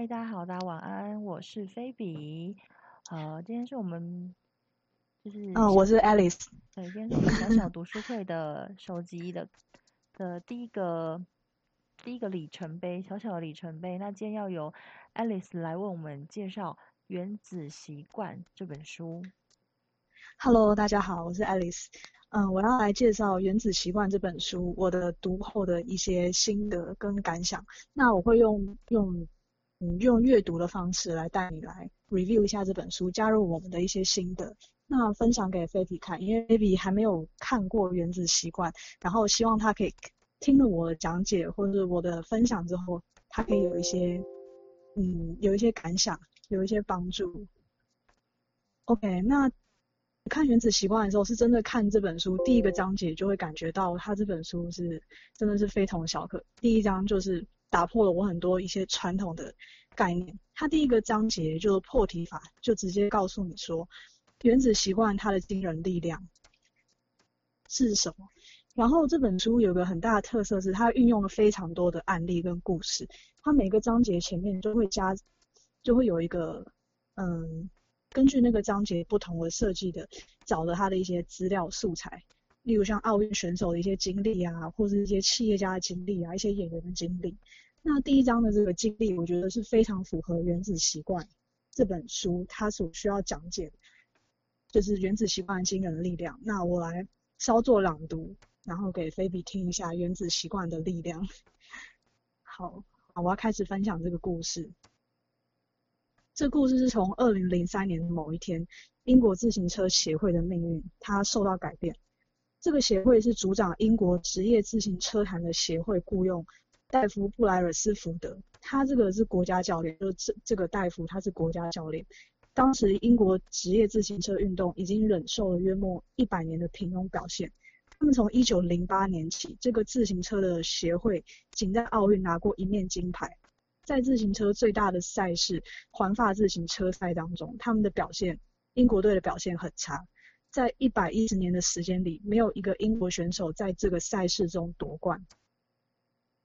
嗨，大家好，大家晚安，我是菲比。呃，今天是我们就是嗯，我是 Alice。对，今天是我们小小 读书会的手机的的第一个第一个里程碑，小小的里程碑。那今天要由 Alice 来为我们介绍《原子习惯》这本书。Hello，大家好，我是 Alice。嗯，我要来介绍《原子习惯》这本书，我的读后的一些心得跟感想。那我会用用嗯用阅读的方式来带你来 review 一下这本书，加入我们的一些心得。那分享给菲比看，因为菲比还没有看过《原子习惯》，然后希望他可以听了我的讲解或者我的分享之后，他可以有一些嗯有一些感想，有一些帮助。OK，那。看《原子习惯》的时候，是真的看这本书第一个章节就会感觉到，他这本书是真的是非同小可。第一章就是打破了我很多一些传统的概念。它第一个章节就是破题法，就直接告诉你说，《原子习惯》它的惊人力量是什么。然后这本书有个很大的特色是，它运用了非常多的案例跟故事。它每个章节前面就会加，就会有一个嗯。根据那个章节不同的设计的，找了它的一些资料素材，例如像奥运选手的一些经历啊，或者一些企业家的经历啊，一些演员的经历。那第一章的这个经历，我觉得是非常符合《原子习惯》这本书它所需要讲解，就是《原子习惯》惊人的力量。那我来稍作朗读，然后给菲比听一下《原子习惯》的力量。好，我要开始分享这个故事。这故事是从二零零三年的某一天，英国自行车协会的命运它受到改变。这个协会是主掌英国职业自行车坛的协会，雇佣戴夫布莱尔斯福德，他这个是国家教练，就这这个戴夫他是国家教练。当时英国职业自行车运动已经忍受了约莫一百年的平庸表现。他们从一九零八年起，这个自行车的协会仅在奥运拿过一面金牌。在自行车最大的赛事环法自行车赛当中，他们的表现，英国队的表现很差。在一百一十年的时间里，没有一个英国选手在这个赛事中夺冠。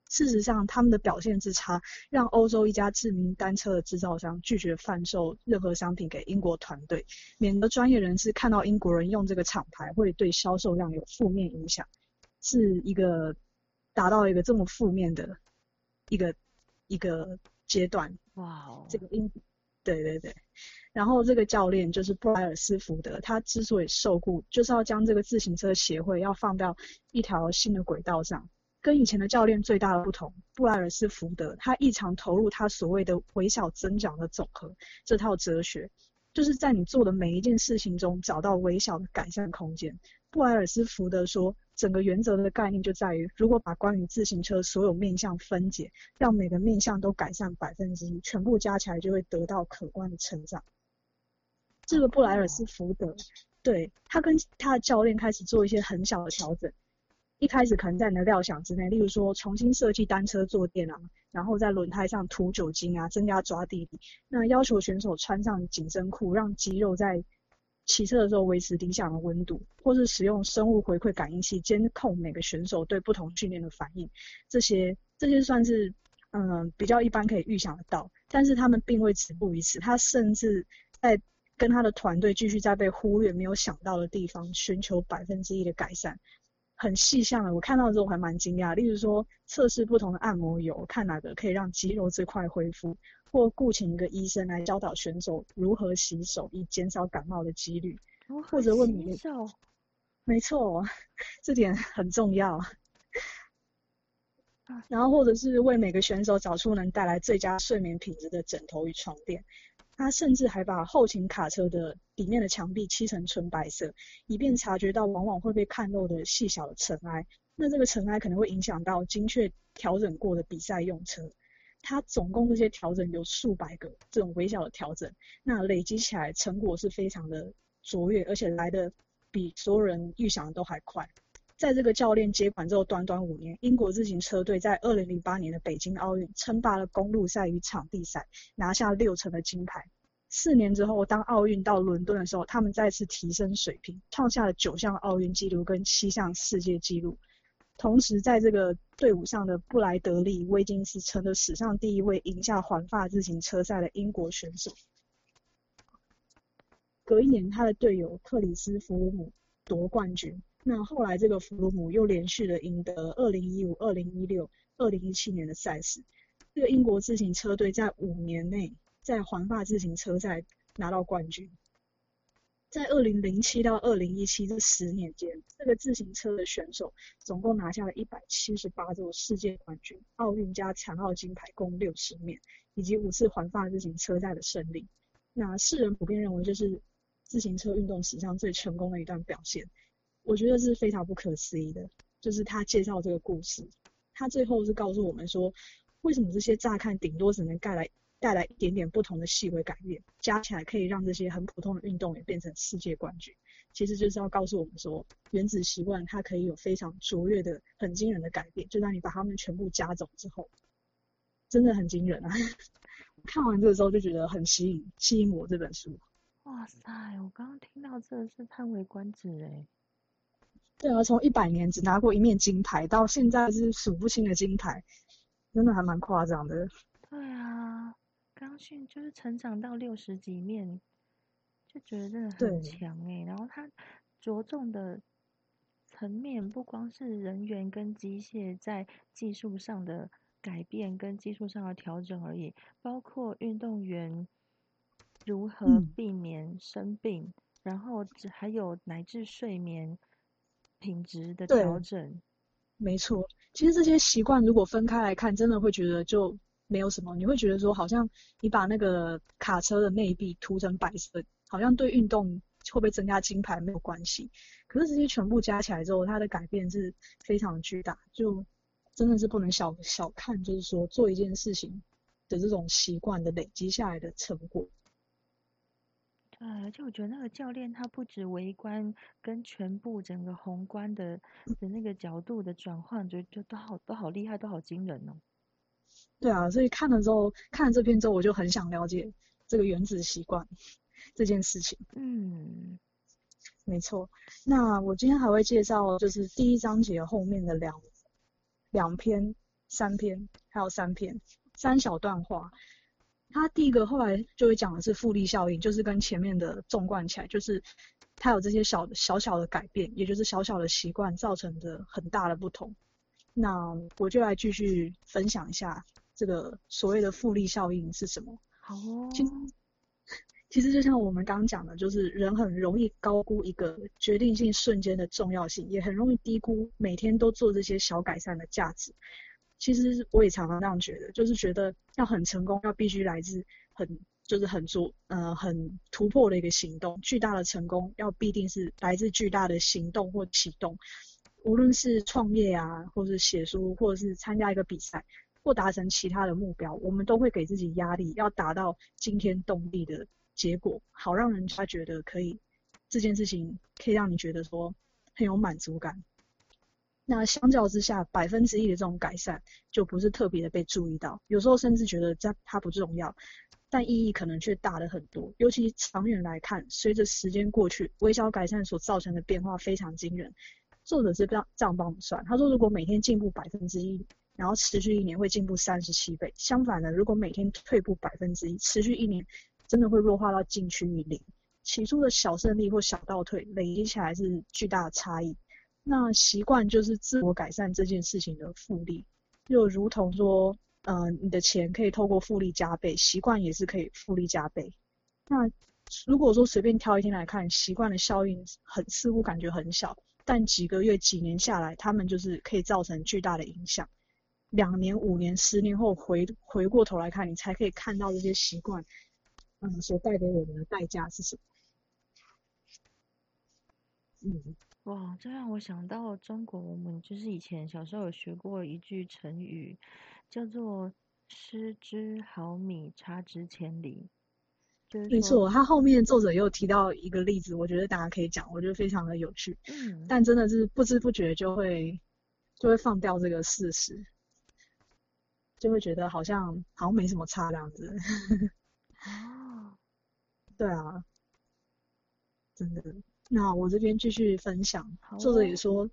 事实上，他们的表现之差，让欧洲一家知名单车的制造商拒绝贩售任何商品给英国团队，免得专业人士看到英国人用这个厂牌会对销售量有负面影响。是一个达到一个这么负面的一个。一个阶段，哇哦，这个英，对对对，然后这个教练就是布莱尔斯福德，他之所以受雇，就是要将这个自行车协会要放到一条新的轨道上。跟以前的教练最大的不同，布莱尔斯福德他异常投入他所谓的微小增长的总和这套哲学，就是在你做的每一件事情中找到微小的改善空间。布莱尔斯福德说。整个原则的概念就在于，如果把关于自行车所有面向分解，让每个面向都改善百分之一，全部加起来就会得到可观的成长。这个布莱尔斯福德，对他跟他的教练开始做一些很小的调整。一开始可能在你的料想之内，例如说重新设计单车坐垫啊，然后在轮胎上涂酒精啊，增加抓地力。那要求选手穿上紧身裤，让肌肉在。骑车的时候维持理想的温度，或是使用生物回馈感应器监控每个选手对不同训练的反应，这些这些算是嗯比较一般可以预想得到。但是他们并未止步于此，他甚至在跟他的团队继续在被忽略、没有想到的地方寻求百分之一的改善。很细项的，我看到之后还蛮惊讶。例如说测试不同的按摩油，看哪个可以让肌肉最快恢复。或雇请一个医生来教导选手如何洗手，以减少感冒的几率。或者问洗手，没错，这点很重要。然后或者是为每个选手找出能带来最佳睡眠品质的枕头与床垫。他甚至还把后勤卡车的里面的墙壁漆成纯白色，以便察觉到往往会被看漏的细小的尘埃。那这个尘埃可能会影响到精确调整过的比赛用车。它总共这些调整有数百个这种微小的调整，那累积起来成果是非常的卓越，而且来的比所有人预想的都还快。在这个教练接管之后，短短五年，英国自行车队在二零零八年的北京奥运称霸了公路赛与场地赛，拿下六成的金牌。四年之后，当奥运到伦敦的时候，他们再次提升水平，创下了九项奥运纪录跟七项世界纪录。同时在这个队伍上的布莱德利·威金斯成了史上第一位赢下环法自行车赛的英国选手。隔一年，他的队友克里斯·弗鲁姆夺冠军。那后来，这个弗鲁姆又连续的赢得2015、2016、2017年的赛事。这个英国自行车队在五年内在环法自行车赛拿到冠军。在2007到2017这十年间，这个自行车的选手总共拿下了178座世界冠军，奥运加残奥金牌共60面，以及五次环法自行车赛的胜利。那世人普遍认为，这是自行车运动史上最成功的一段表现。我觉得是非常不可思议的，就是他介绍这个故事，他最后是告诉我们说，为什么这些乍看顶多只能带来带来一点点不同的细微改变，加起来可以让这些很普通的运动员变成世界冠军，其实就是要告诉我们说，原子习惯它可以有非常卓越的、很惊人的改变，就当你把它们全部加总之后，真的很惊人啊！看完这个之后就觉得很吸引，吸引我这本书。哇塞，我刚刚听到这是叹为观止哎。对啊，从一百年只拿过一面金牌，到现在是数不清的金牌，真的还蛮夸张的。对啊，刚训就是成长到六十几面，就觉得真的很强哎。然后他着重的层面不光是人员跟机械在技术上的改变跟技术上的调整而已，包括运动员如何避免生病，然后还有乃至睡眠。品质的调整，没错。其实这些习惯如果分开来看，真的会觉得就没有什么。你会觉得说，好像你把那个卡车的内壁涂成白色，好像对运动会不会增加金牌没有关系。可是这些全部加起来之后，它的改变是非常巨大，就真的是不能小小看，就是说做一件事情的这种习惯的累积下来的成果。对，而且我觉得那个教练他不止围观，跟全部整个宏观的的那个角度的转换，就就都好都好厉害，都好惊人哦。对啊，所以看了之后，看了这篇之后，我就很想了解这个原子习惯这件事情。嗯，没错。那我今天还会介绍，就是第一章节后面的两两篇、三篇，还有三篇三小段话。他第一个后来就会讲的是复利效应，就是跟前面的纵贯起来，就是他有这些小小小的改变，也就是小小的习惯造成的很大的不同。那我就来继续分享一下这个所谓的复利效应是什么。哦。其实就像我们刚刚讲的，就是人很容易高估一个决定性瞬间的重要性，也很容易低估每天都做这些小改善的价值。其实我也常常这样觉得，就是觉得要很成功，要必须来自很就是很做呃很突破的一个行动，巨大的成功要必定是来自巨大的行动或启动。无论是创业啊，或是写书，或者是参加一个比赛，或达成其他的目标，我们都会给自己压力，要达到惊天动地的结果，好让人家觉得可以这件事情可以让你觉得说很有满足感。那相较之下，百分之一的这种改善就不是特别的被注意到，有时候甚至觉得它它不重要，但意义可能却大了很多。尤其长远来看，随着时间过去，微小改善所造成的变化非常惊人。作者是这样这样帮我们算，他说如果每天进步百分之一，然后持续一年会进步三十七倍。相反的，如果每天退步百分之一，持续一年真的会弱化到近趋于零。起初的小胜利或小倒退，累积起来是巨大的差异。那习惯就是自我改善这件事情的复利，就如同说，呃，你的钱可以透过复利加倍，习惯也是可以复利加倍。那如果说随便挑一天来看，习惯的效应很似乎感觉很小，但几个月、几年下来，他们就是可以造成巨大的影响。两年、五年、十年后回回过头来看，你才可以看到这些习惯，嗯，所带给我们的代价是什么？嗯。哇，这让我想到中国，我们就是以前小时候有学过一句成语，叫做“失之毫米，差之千里”。就是没错，他后面作者又提到一个例子，我觉得大家可以讲，我觉得非常的有趣。嗯。但真的是不知不觉就会就会放掉这个事实，就会觉得好像好像没什么差这样子。哦。对啊，真的。那我这边继续分享，作者也说，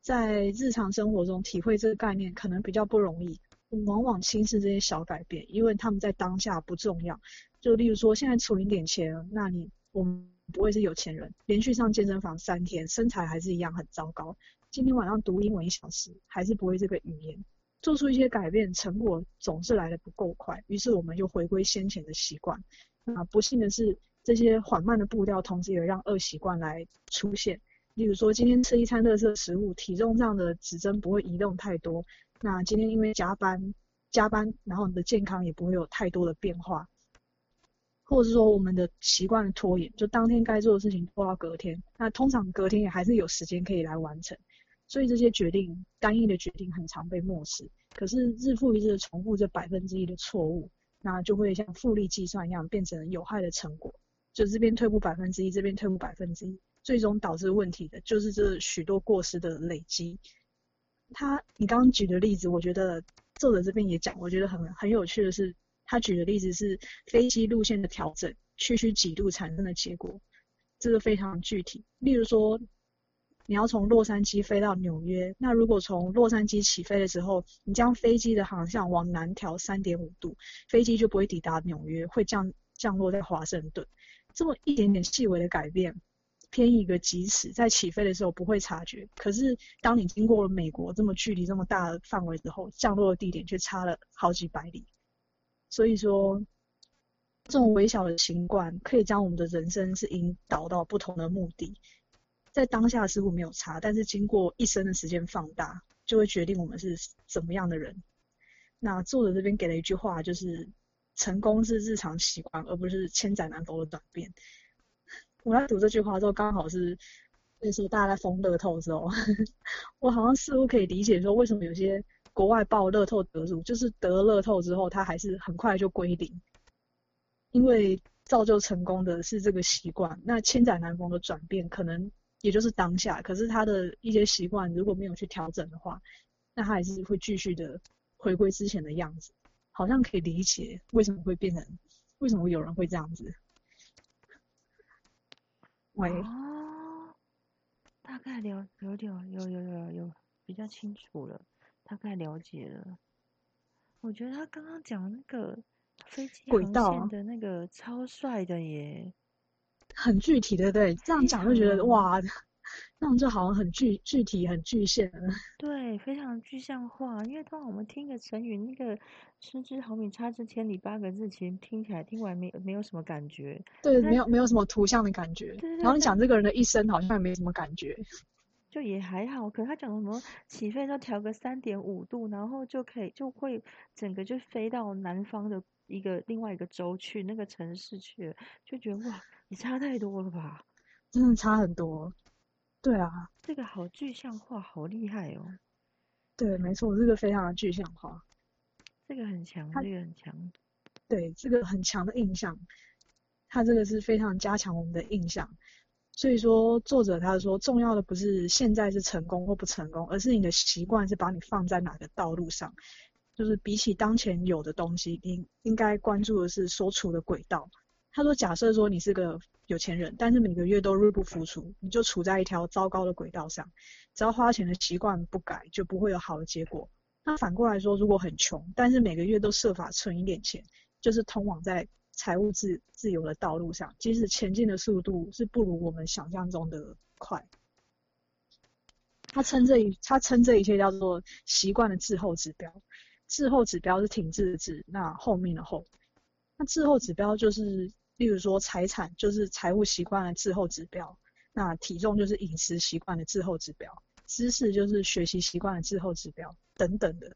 在日常生活中体会这个概念可能比较不容易，往往轻视这些小改变，因为他们在当下不重要。就例如说，现在存一点钱，那你我们不会是有钱人，连续上健身房三天，身材还是一样很糟糕。今天晚上读英文一小时，还是不会这个语言。做出一些改变，成果总是来的不够快，于是我们就回归先前的习惯。那不幸的是，这些缓慢的步调，同时也让恶习惯来出现。例如说，今天吃一餐垃圾食物，体重上的指针不会移动太多。那今天因为加班，加班，然后你的健康也不会有太多的变化。或者是说，我们的习惯的拖延，就当天该做的事情拖到隔天，那通常隔天也还是有时间可以来完成。所以这些决定，单一的决定很常被漠视。可是日复一日的重复这百分之一的错误，那就会像复利计算一样，变成有害的成果。就这边退步百分之一，这边退步百分之一，最终导致问题的就是这许多过失的累积。他，你刚刚举的例子，我觉得作者这边也讲，我觉得很很有趣的是，他举的例子是飞机路线的调整，区区几度产生的结果，这个非常具体。例如说。你要从洛杉矶飞到纽约，那如果从洛杉矶起飞的时候，你将飞机的航向往南调三点五度，飞机就不会抵达纽约，会降降落在华盛顿。这么一点点细微的改变，偏一个几尺，在起飞的时候不会察觉，可是当你经过了美国这么距离这么大的范围之后，降落的地点却差了好几百里。所以说，这种微小的习惯可以将我们的人生是引导到不同的目的。在当下似乎没有差，但是经过一生的时间放大，就会决定我们是怎么样的人。那作者这边给了一句话，就是成功是日常习惯，而不是千载难逢的转变。我在读这句话之后，刚好是那时候大家在疯乐透的时候，我好像似乎可以理解说，为什么有些国外报乐透得主，就是得乐透之后，他还是很快就归零，因为造就成功的是这个习惯。那千载难逢的转变，可能。也就是当下，可是他的一些习惯如果没有去调整的话，那他还是会继续的回归之前的样子，好像可以理解为什么会变成，为什么有人会这样子。喂。大概了有点有有有有比较清楚了，大概了解了。我觉得他刚刚讲那个飞机航线的那个超帅的耶。很具体的，对，这样讲就觉得哇，这样就好像很具具体、很具象了。对，非常具象化。因为通常我们听个成语，那个“失之毫米，差之千里”八个字，其实听起来听完没没有什么感觉。对，没有没有什么图像的感觉。然后你讲这个人的一生，好像也没什么感觉。就也还好，可他讲什么起飞要调个三点五度，然后就可以就会整个就飞到南方的一个另外一个州去，那个城市去，就觉得哇。你差太多了吧？真的差很多。对啊，这个好具象化，好厉害哦。对，没错，这个非常的具象化。这个很强，这个很强。对，这个很强的印象，它这个是非常加强我们的印象。所以说，作者他说，重要的不是现在是成功或不成功，而是你的习惯是把你放在哪个道路上。就是比起当前有的东西，你应该关注的是所处的轨道。他说：“假设说你是个有钱人，但是每个月都入不敷出，你就处在一条糟糕的轨道上。只要花钱的习惯不改，就不会有好的结果。那反过来说，如果很穷，但是每个月都设法存一点钱，就是通往在财务自自由的道路上，即使前进的速度是不如我们想象中的快。他称这一他称这一切叫做习惯的滞后指标。滞后指标是停滞的滞，那后面的后，那滞后指标就是。”例如说，财产就是财务习惯的滞后指标；那体重就是饮食习惯的滞后指标；知识就是学习习惯的滞后指标，等等的。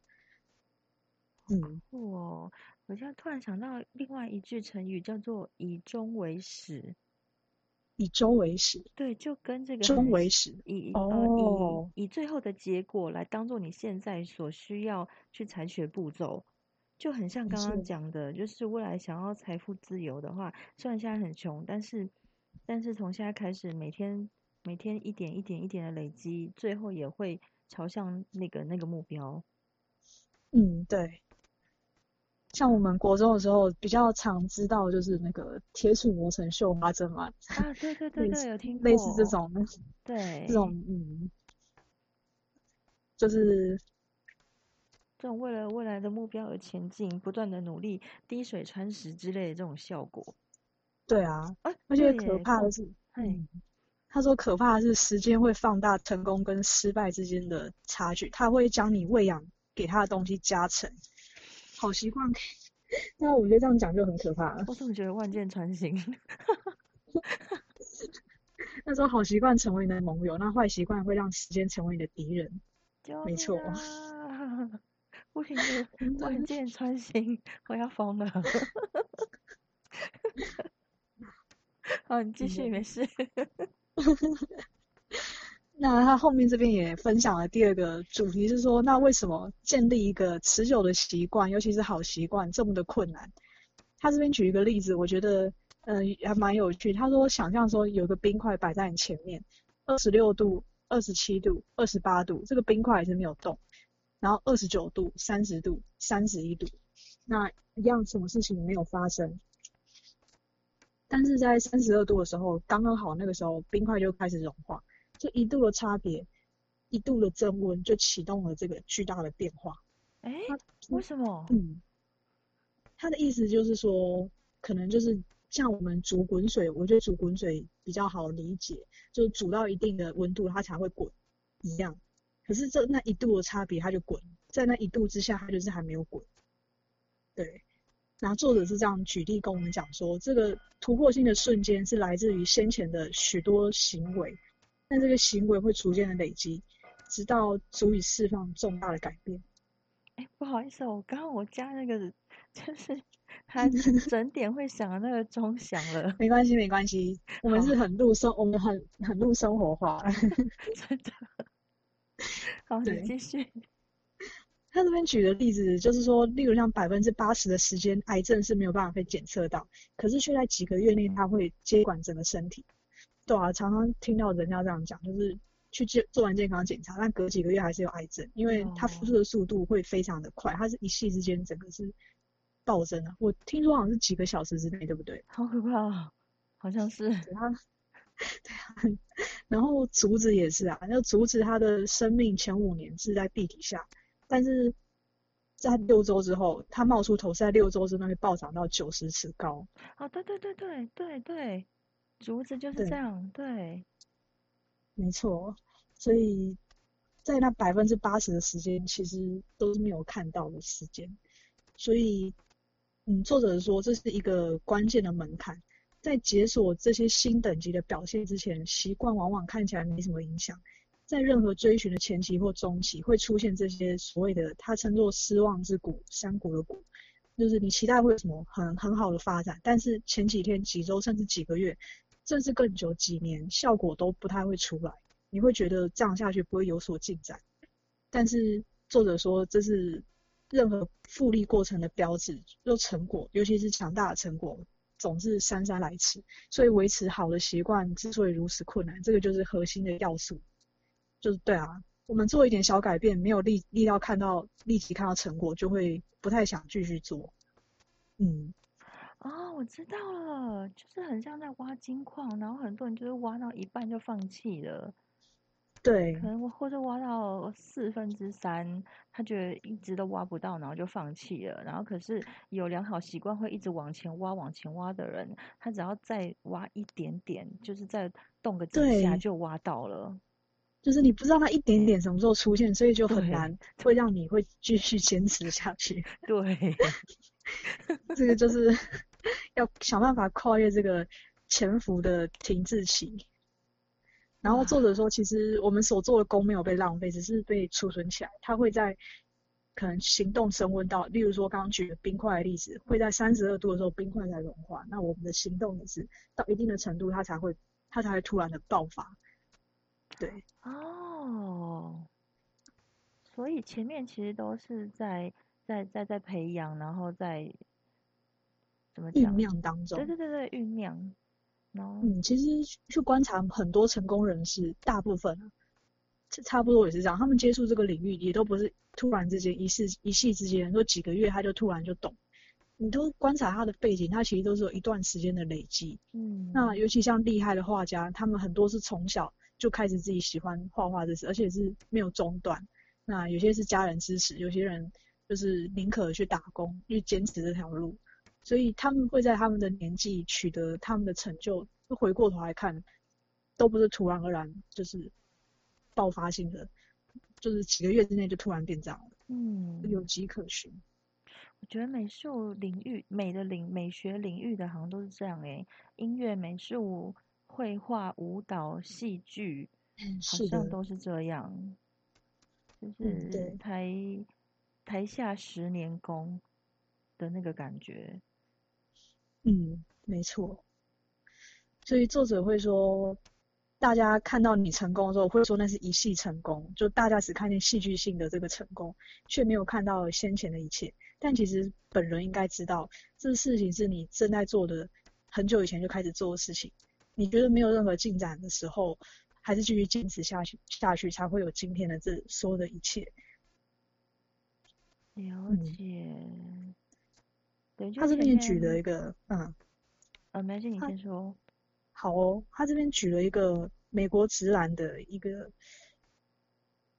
嗯，哦，我现在突然想到另外一句成语，叫做“以终为始”。以终为始，对，就跟这个“终为始”以呃以以最后的结果来当做你现在所需要去采取的步骤。就很像刚刚讲的，就是未来想要财富自由的话，虽然现在很穷，但是，但是从现在开始，每天每天一点一点一点的累积，最后也会朝向那个那个目标。嗯，对。像我们国中的时候，比较常知道就是那个铁杵磨成绣花针嘛。啊，对对对对，有听类似这种，对，这种嗯。就是这种为了未来的目标而前进，不断的努力，滴水穿石之类的这种效果。对啊，哎，而且可怕的，是，嘿嗯，他说可怕的是时间会放大成功跟失败之间的差距，他会将你喂养给他的东西加成。好习惯，那我觉得这样讲就很可怕了。我怎么觉得万箭穿心？那时候好习惯成为你的盟友，那坏习惯会让时间成为你的敌人。救命没错啊！不行万箭穿心，我要疯了。好，你继续，没事。那他后面这边也分享了第二个主题是说，那为什么建立一个持久的习惯，尤其是好习惯这么的困难？他这边举一个例子，我觉得嗯、还蛮有趣。他说，想象说有个冰块摆在你前面，二十六度、二十七度、二十八度，这个冰块还是没有动，然后二十九度、三十度、三十一度，那一样什么事情没有发生。但是在三十二度的时候，刚刚好那个时候冰块就开始融化，就一度的差别，一度的增温就启动了这个巨大的变化。哎，他为什么？嗯，他的意思就是说，可能就是像我们煮滚水，我觉得煮滚水比较好理解，就是煮到一定的温度它才会滚一样。可是这那一度的差别，它就滚，在那一度之下，它就是还没有滚。对，然后作者是这样举例跟我们讲说，这个突破性的瞬间是来自于先前的许多行为，但这个行为会逐渐的累积，直到足以释放重大的改变。哎，不好意思哦，我刚刚我家那个就是 他整点会响的那个钟响了，没关系，没关系，我们是很入生，我们很很入生活化。真的。好，你对继续。他这边举的例子就是说，例如像百分之八十的时间，癌症是没有办法被检测到，可是却在几个月内它会接管整个身体。对啊，常常听到人家这样讲，就是去做做完健康检查，但隔几个月还是有癌症，因为它复哦苏的速度会非常的快，它是一夕之间整个是暴增啊。我听说好像是几个小时之内，对不对？好可怕哦，好像是。对啊，对啊，然后竹子也是啊，那竹子它的生命前五年是在地底下，但是在六周之后，它冒出头是在六周之内会暴涨到九十尺高。哦，对对对对对对，竹子就是这样，对。没错，所以在那百分之八十的时间，其实都是没有看到的时间。所以，嗯，作者说这是一个关键的门槛，在解锁这些新等级的表现之前，习惯往往看起来没什么影响。在任何追寻的前期或中期，会出现这些所谓的他称作失望之谷、山谷的谷，就是你期待会有什么很很好的发展，但是前几天、几周甚至几个月，甚至更久几年，效果都不太会出来。你会觉得这样下去不会有所进展，但是作者说这是任何复利过程的标志，就成果，尤其是强大的成果，总是姗姗来迟。所以维持好的习惯之所以如此困难，这个就是核心的要素。就是对啊，我们做一点小改变，没有立立到看到立即看到成果，就会不太想继续做。嗯，我知道了，就是很像在挖金矿，然后很多人就是挖到一半就放弃了，对可能我或者挖到四分之三，他觉得一直都挖不到，然后就放弃了。然后可是有良好习惯会一直往前挖、往前挖的人，他只要再挖一点点，就是再动个几下就挖到了。就是你不知道他一点点什么时候出现，所以就很难 会让你会继续坚持下去。对，这个就是 要想办法跨越这个潜伏的停滞期。然后作者说，其实我们所做的功没有被浪费，只是被储存起来。它会在可能行动升温到，例如说刚刚举的冰块的例子，会在三十二度的时候冰块才融化。那我们的行动也是到一定的程度，它才会它才会突然的爆发。对，哦，所以前面其实都是在在在在培养，然后在怎么酝？酿当中对。对对对，酝酿，然后嗯，其实去观察很多成功人士，大部分啊，这差不多也是这样。他们接触这个领域，也都不是突然之间一世一夕之间，说几个月他就突然就懂。你都观察他的背景，他其实都是有一段时间的累积。嗯，那尤其像厉害的画家，他们很多是从小就开始自己喜欢画画这事，而且是没有中断。那有些是家人支持，有些人就是宁可去打工，去坚持这条路。所以他们会在他们的年纪取得他们的成就，回过头来看，都不是突然而然，就是爆发性的，就是几个月之内就突然变这样了。嗯，有迹可循。我觉得美术领域、美的领美学领域的好像都是这样诶，音乐、美术、绘画、舞蹈、戏剧，好像都是这样，就是台台下十年功的那个感觉。嗯，没错。所以作者会说，大家看到你成功的时候，会说那是一系成功，就大家只看见戏剧性的这个成功，却没有看到先前的一切。但其实本人应该知道，这事情是你正在做的，很久以前就开始做的事情。你觉得没有任何进展的时候，还是继续坚持下去，下去才会有今天的这所有的一切。了解。他这边举了一个，嗯，呃，没事，你先说。好哦，他这边举了一个美国直男的一个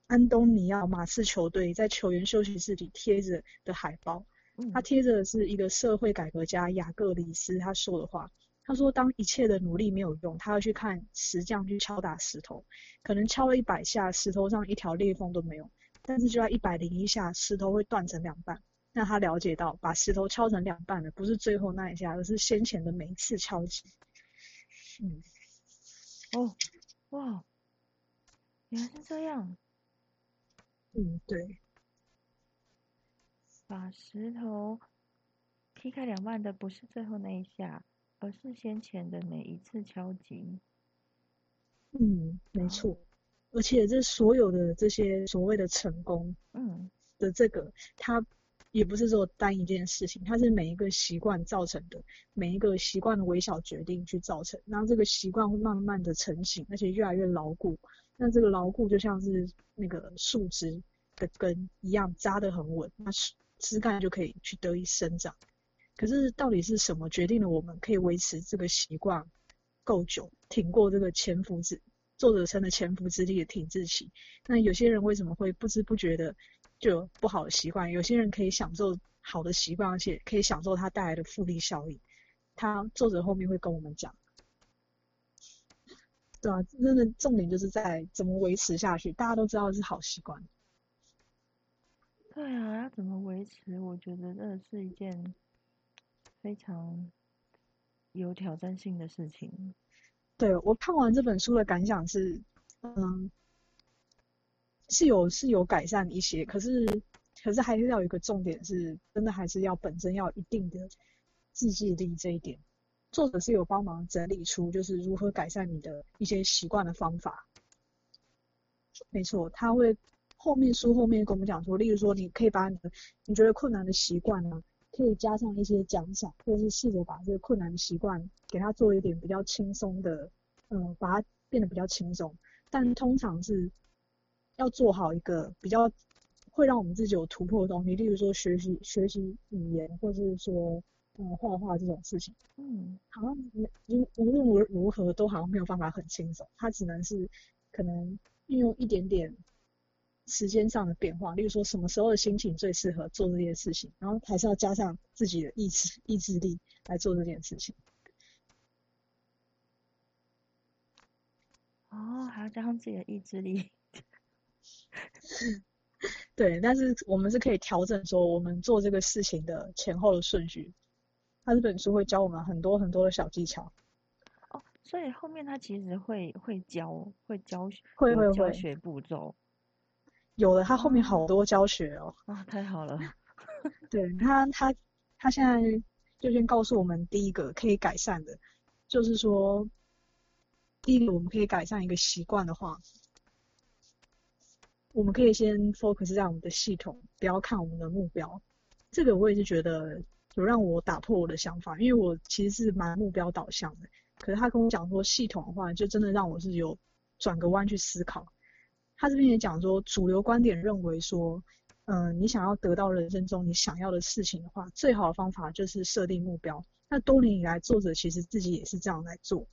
安东尼奥马刺球队在球员休息室里贴着的海报，他贴着的是一个社会改革家雅各里斯他说的话。他说，当一切的努力没有用，他要去看石匠去敲打石头，可能敲了一百下，石头上一条裂缝都没有，但是就在一百零一下，石头会断成两半。让他了解到，把石头敲成两半的不是最后那一下，而是先前的每一次敲击。嗯，哦，哇，原来是这样。嗯，对。把石头劈开两半的不是最后那一下，而是先前的每一次敲击。嗯，没错。而且这所有的这些所谓的成功，嗯，的这个他。也不是说单一件事情，它是每一个习惯造成的，每一个习惯的微小决定去造成，然后这个习惯会慢慢的成型，而且越来越牢固。那这个牢固就像是那个树枝的根一样扎得很稳，那枝干就可以去得以生长。可是到底是什么决定了我们可以维持这个习惯够久，挺过这个潜伏之作者称的潜伏之力的挺自期？那有些人为什么会不知不觉的？就有不好的习惯，有些人可以享受好的习惯，而且可以享受它带来的复利效应。他作者后面会跟我们讲，对啊，真的重点就是在怎么维持下去。大家都知道是好习惯，对啊，要怎么维持？我觉得这是一件非常有挑战性的事情。对我看完这本书的感想是，嗯。是有是有改善一些，可是可是还是要有一个重点是，真的还是要本身要一定的自制力这一点。作者是有帮忙整理出就是如何改善你的一些习惯的方法。没错，他会后面书后面跟我们讲说，例如说你可以把你的你觉得困难的习惯呢，可以加上一些奖赏，或者是试着把这个困难的习惯给他做一点比较轻松的，嗯，把它变得比较轻松。但通常是。要做好一个比较会让我们自己有突破的东西，例如说学习学习语言，或者是说嗯画画这种事情。嗯，好像无无论如如何都好像没有办法很轻松，它只能是可能运用一点点时间上的变化，例如说什么时候的心情最适合做这件事情，然后还是要加上自己的意志意志力来做这件事情。哦，还要加上自己的意志力。对，但是我们是可以调整说我们做这个事情的前后的顺序。他这本书会教我们很多很多的小技巧。哦，所以后面他其实会会教会教会会教学步骤。有了，他后面好多教学哦。啊，太好了。对他他他现在就先告诉我们第一个可以改善的，就是说第一个我们可以改善一个习惯的话。我们可以先 focus 在我们的系统，不要看我们的目标。这个我也是觉得有让我打破我的想法，因为我其实是蛮目标导向的。可是他跟我讲说系统的话，就真的让我是有转个弯去思考。他这边也讲说，主流观点认为说，嗯，你想要得到人生中你想要的事情的话，最好的方法就是设定目标。那多年以来，作者其实自己也是这样来做。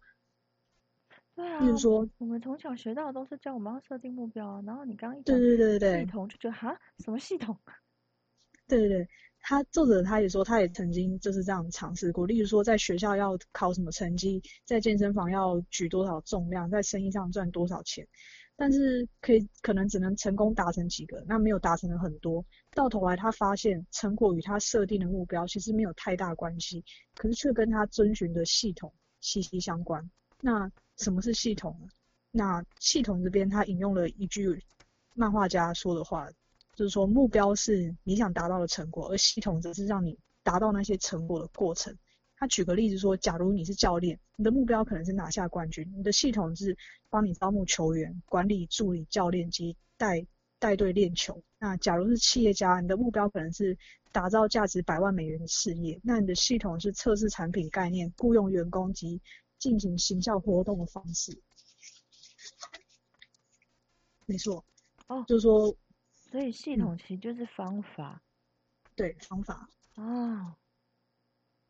对啊，例如说，我们从小学到的都是教我们要设定目标啊，然后你刚刚一对讲对对对系统，就觉得哈，什么系统？对对对，他作者他也说，他也曾经就是这样尝试过。例如说，在学校要考什么成绩，在健身房要举多少重量，在生意上赚多少钱，但是可以可能只能成功达成几个，那没有达成的很多。到头来，他发现成果与他设定的目标其实没有太大关系，可是却跟他遵循的系统息息相关。那什么是系统？那系统这边他引用了一句漫画家说的话，就是说目标是你想达到的成果，而系统则是让你达到那些成果的过程。他举个例子说，假如你是教练，你的目标可能是拿下冠军，你的系统是帮你招募球员、管理助理教练及带带队练球。那假如是企业家，你的目标可能是打造价值百万美元的事业，那你的系统是测试产品概念、雇佣员工及进行行销活动的方式。没错，哦，就是说所以系嗯统其实就是方法对方法。啊，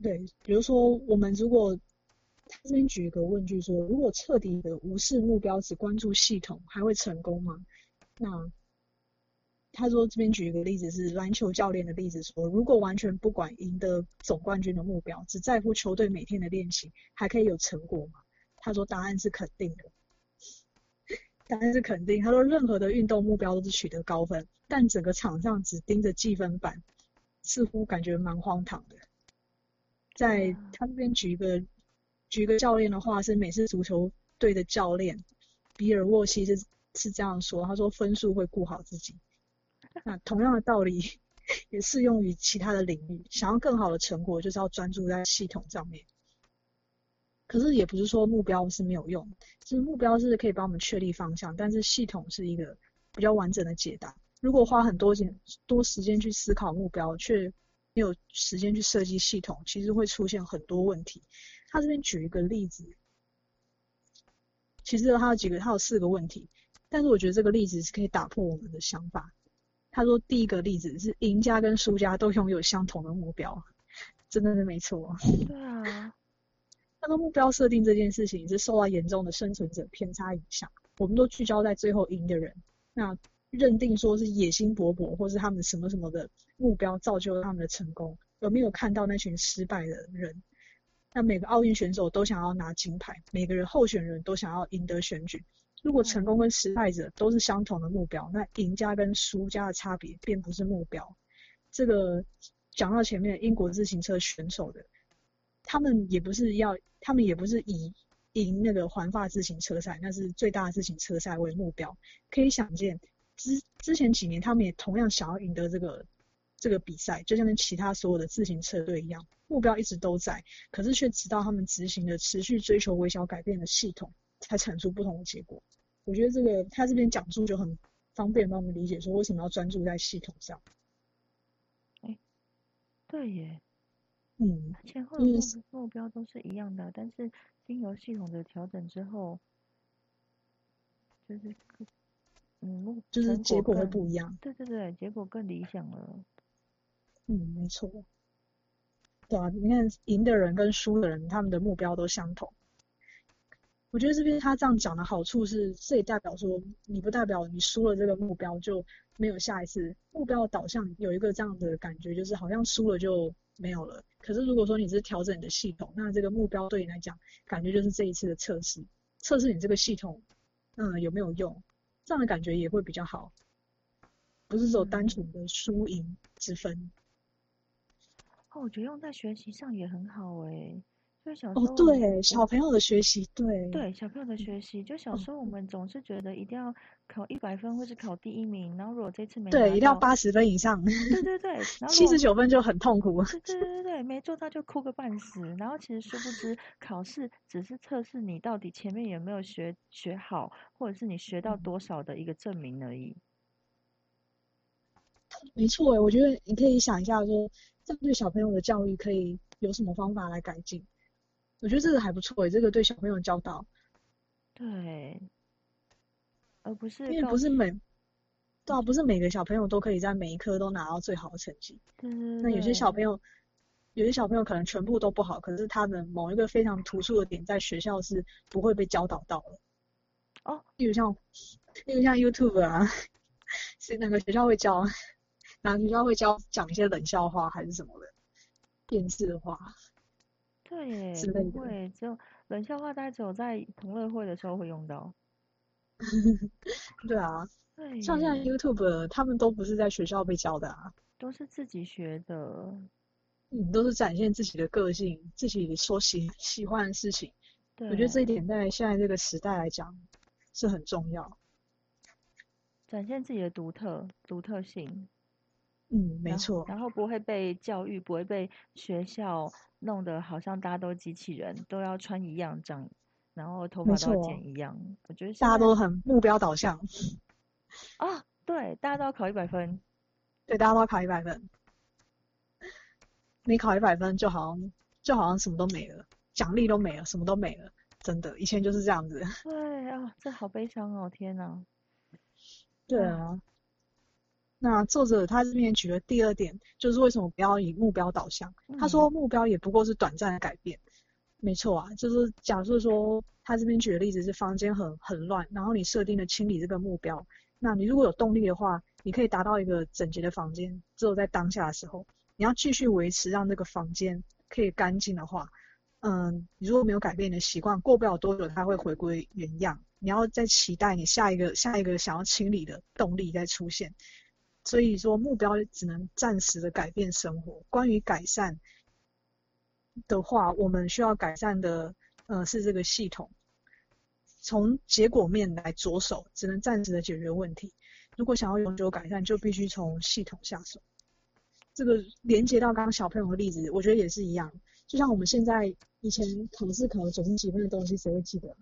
对，比如说我们如果他这边举一个问句说，如果彻底的无视目标，只关注系统，还会成功吗？那他说这边举一个例子是篮球教练的例子说，如果完全不管赢得总冠军的目标，只在乎球队每天的练习，还可以有成果吗？他说答案是肯定的。答案是肯定。他说，任何的运动目标都是取得高分，但整个场上只盯着计分板，似乎感觉蛮荒唐的。在他这边举一个举一个教练的话，是美式足球队的教练比尔沃西是是这样说，他说分数会顾好自己。那同样的道理也适用于其他的领域，想要更好的成果，就是要专注在系统上面。可是也不是说目标是没有用，就是目标是可以帮我们确立方向，但是系统是一个比较完整的解答。如果花很多钱多时间去思考目标，却没有时间去设计系统，其实会出现很多问题。他这边举一个例子，其实他有几个，他有四个问题，但是我觉得这个例子是可以打破我们的想法。他说第一个例子是赢家跟输家都拥有相同的目标，真的是没错。对啊，他说目标设定这件事情是受到严重的生存者偏差影响，我们都聚焦在最后赢的人，那认定说是野心勃勃或是他们什么什么的目标造就了他们的成功，有没有看到那群失败的人？那每个奥运选手都想要拿金牌，每个人候选人都想要赢得选举。如果成功跟失败者都是相同的目标，那赢家跟输家的差别便不是目标。这个讲到前面英国自行车选手的，他们也不是要，他们也不是以赢那个环法自行车赛，那是最大的自行车赛为目标。可以想见，之之前几年他们也同样想要赢得这个这个比赛，就像跟其他所有的自行车队一样，目标一直都在，可是却直到他们执行的持续追求微小改变的系统，才产出不同的结果。我觉得这个他这边讲述就很方便帮我们理解，说为什么要专注在系统上。对耶，嗯，前后的目目标都是一样的，但是经由系统的调整之后，就是嗯目就是结果会不一样。对对对，结果更理想了。嗯，没错。对啊，你看赢的人跟输的人，他们的目标都相同。我觉得这边他这样讲的好处是，这也代表说，你不代表你输了这个目标就没有下一次。目标导向有一个这样的感觉，就是好像输了就没有了。可是如果说你是调整你的系统，那这个目标对你来讲，感觉就是这一次的测试，测试你这个系统，嗯，有没有用，这样的感觉也会比较好，不是只有单纯的输赢之分。哦，我觉得用在学习上也很好诶。就小时候哦，对，小朋友的学习，对，对小朋友的学习，就小嗯时候我们总是觉得一定要考一百分或是考第一名，然后如果这次没对，一定要到八十分以上，对对对，然后七十九分就很痛苦。对对对对，没做到就哭个半死。然后其实殊不知，考试只是测试你到底前面有没有学学好，或者是你学到嗯多少的一个证明而已。没错，我觉得你可以想一下说，这样对小朋友的教育可以有什么方法来改进？我觉得这个还不错诶，这个对小朋友教导，对，而不是因为不是每，对啊，不是每个小朋友都可以在每一科都拿到最好的成绩。对对那有些小朋友友，有些小朋友可能全部都不好，可是他的某一个非常突出的点，在学校是不会被教导到的。哦，例如像，例如像 YouTube 啊，是哪个学校会教？哪个学校会教讲一些冷笑话还是什么的？电视化？对 耶，之类的不会，只有冷笑话，大概只有在同乐会的时候会用到。对啊，对像现在，YouTube 他们都不是在学校被教的啊，都是自己学的。嗯，都是展现自己的个性，自己所喜喜欢的事情。对，我觉得这一点在现在这个时代来讲是很重要。展现自己的独特独特性。嗯，没然后错，然后不会被教育，不会被学校弄得好像大家都机器人，都要穿一样，长，然后头没发都要，剪一样。我觉得大家都很目标导向，啊，对，大家都要考一百分。对，大家都要考一百分。你考一百分就好像就好像什么都没了，奖励都没了，什么都没了，真的，以前就是这样子。对啊，这好悲伤哦，天哪！对啊，啊，那作者他这边举了第二点，就是为什么不要以目标导向。他嗯说目标也不过是短暂的改变，没错啊，就是假设说他这边举的例子是房间很很乱，然后你设定了清理这个目标，那你如果有动力的话，你可以达到一个整洁的房间，只有在当下的时候，你要继续维持让这个房间可以干净的话，嗯，你如果没有改变你的习惯，过不了多久它会回归原样。你要再期待你下一个下一个想要清理的动力再出现。所以说目标只能暂时的改变生活。关于改善的话，我们需要改善的呃是这个系统，从结果面来着手，只能暂时的解决问题。如果想要永久改善，就必须从系统下手。这个连接到刚刚小朋友的例子，我觉得也是一样。就像我们现在以前考试考九十几分的东西，谁会记得？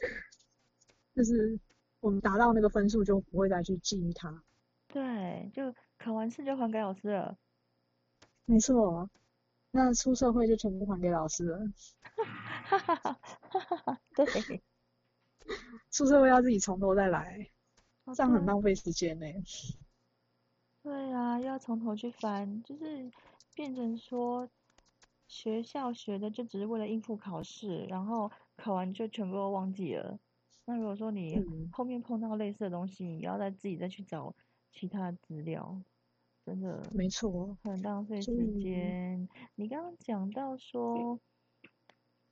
就是我们达到那个分数，就不会再去记忆它。对，就考完试就还给老师了。没错，那出社会就全部还给老师了。哈哈哈哈哈哈！对，出社会要自己从头再来，哦这样很浪费时间呢。对啊，要从头去翻，就是变成说学校学的就只是为了应付考试，然后考完就全部都忘记了。那如果说你嗯，后面碰到类似的东西，你要再自己再去找其他的资料，真的没错，很浪费时间。你刚刚讲到说